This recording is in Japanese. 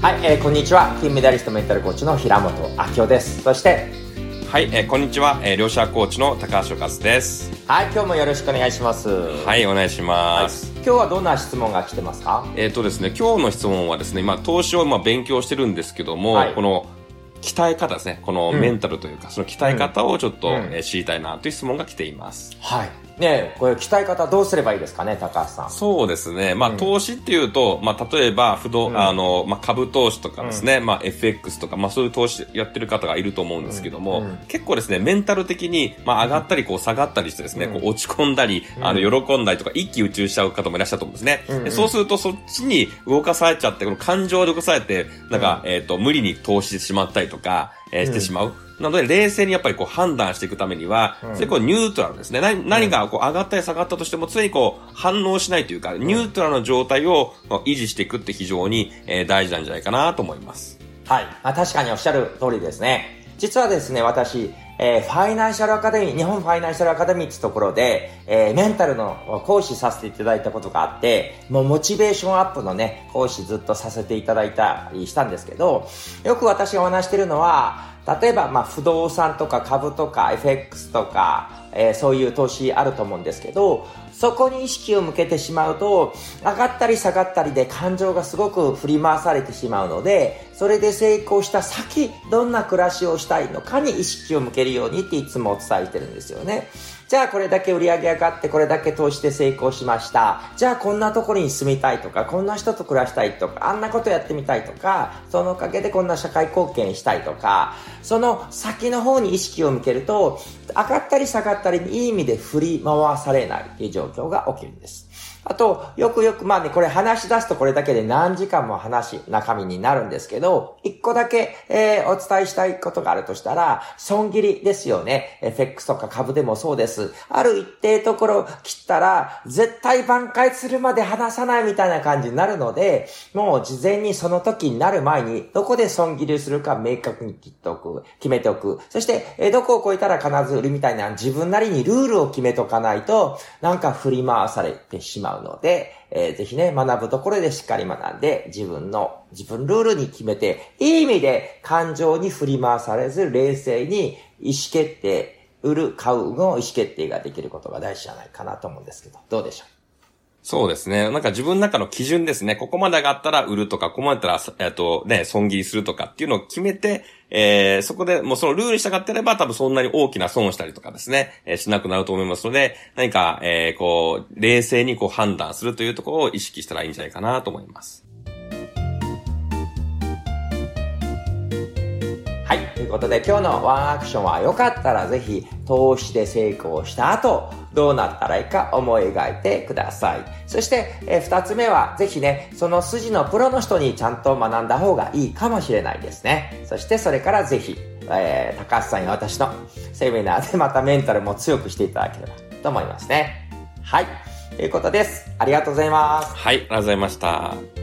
はい、えー、こんにちは。金メダリストメンタルコーチの平本明夫です。そして、はい、えーこんにちは、えー、両者コーチの高橋和です。はい、今日もよろしくお願いします。ははい、お願いします。今日はどんな質問が来てますか？えっ、とですね、今日の質問はですね、まあ、投資を今勉強してるんですけども、はいこの、鍛え方ですね。このうんメンタルというか、その鍛え方をちょっと、うんえー知りたいなという質問が来ています。はい。ねえこれ鍛え方どうすればいいですかね、高橋さん。そうですね。まあ、うん。投資っていうと、まあ、例えば、不動、うん。あの、まあ、株投資とかですね、まあ、FX とか、まあ、そういう投資やってる方がいると思うんですけども、うん。うん結構ですね、メンタル的に、まあ、上がったり、こう、下がったりしてですね、うん。こう、落ち込んだり、うん。あの、喜んだりとか、一喜一憂しちゃう方もいらっしゃると思うんですね。そうすると、そっちに動かされちゃって、この感情で動かされて、なんか、えっ、と、無理に投資してしまったりとか、えーしてしまう。なので、冷静にやっぱりこう判断していくためには、うんそれこうニュートラルですね。何何がこう上がったり下がったとしても常にこう反応しないというか、ニュートラルな状態をまあ維持していくって非常に、えー大事なんじゃないかなと思います。はい。まあ、確かにおっしゃる通りですね。実はですね、私、えーファイナンシャルアカデミー、日本ファイナンシャルアカデミーってところで、えーメンタルの講師させていただいたことがあって、もうモチベーションアップのね、講師ずっとさせていただいたりしたんですけど、よく私がお話してるのは、例えば、まあ、不動産とか株とか FX とか、えーそういう投資あると思うんですけど、そこに意識を向けてしまうと、上がったり下がったりで感情がすごく振り回されてしまうので、それで成功した先、どんな暮らしをしたいのかに意識を向けるようにっていつもお伝えしてるんですよね。じゃあこれだけ売り上げ上がってこれだけ投資で成功しました。じゃあこんなところに住みたいとか、こんな人と暮らしたいとか、あんなことやってみたいとか、そのおかげでこんな社会貢献したいとか、その先の方に意識を向けると、上がったり下がったりにいい意味で振り回されないという状況が起きるんです。あと、よくよく、まあね、これ話し出すとこれだけで何時間も話、中身になるんですけど、一個だけ、えーお伝えしたいことがあるとしたら、損切りですよね。FX とか株でもそうです。ある一定ところ切ったら、絶対挽回するまで離さないみたいな感じになるので、もう事前にその時になる前に、どこで損切りするか明確に切っておく、決めておく。そして、えーどこを超えたら必ず売るみたいな自分なりにルールを決めとかないと、なんか振り回されてしまうので、えーぜひね、学ぶところでしっかり学んで、自分の、自分ルールに決めて、いい意味で感情に振り回されず、冷静に意思決定、売る、買うの意思決定ができることが大事じゃないかなと思うんですけど、どうでしょう？そうですね。なんか自分の中の基準ですね。ここまで上がったら売るとか、ここまでだったら、えっとね、損切りするとかっていうのを決めて、えー、そこでもうそのルールに従ってれば多分そんなに大きな損をしたりとかですね、えーしなくなると思いますので、何か、えー、こう、冷静にこう判断するというところを意識したらいいんじゃないかなと思います。ということで今日のワンアクションはよかったらぜひ投資で成功した後、どうなったらいいか思い描いてください。そして、えー二つ目はぜひね、その筋のプロの人にちゃんと学んだ方がいいかもしれないですね。そしてそれからぜひ、えー高橋さんや私のセミナーで またメンタルも強くしていただければと思いますね。はい。ということです。ありがとうございます。はい、ありがとうございました。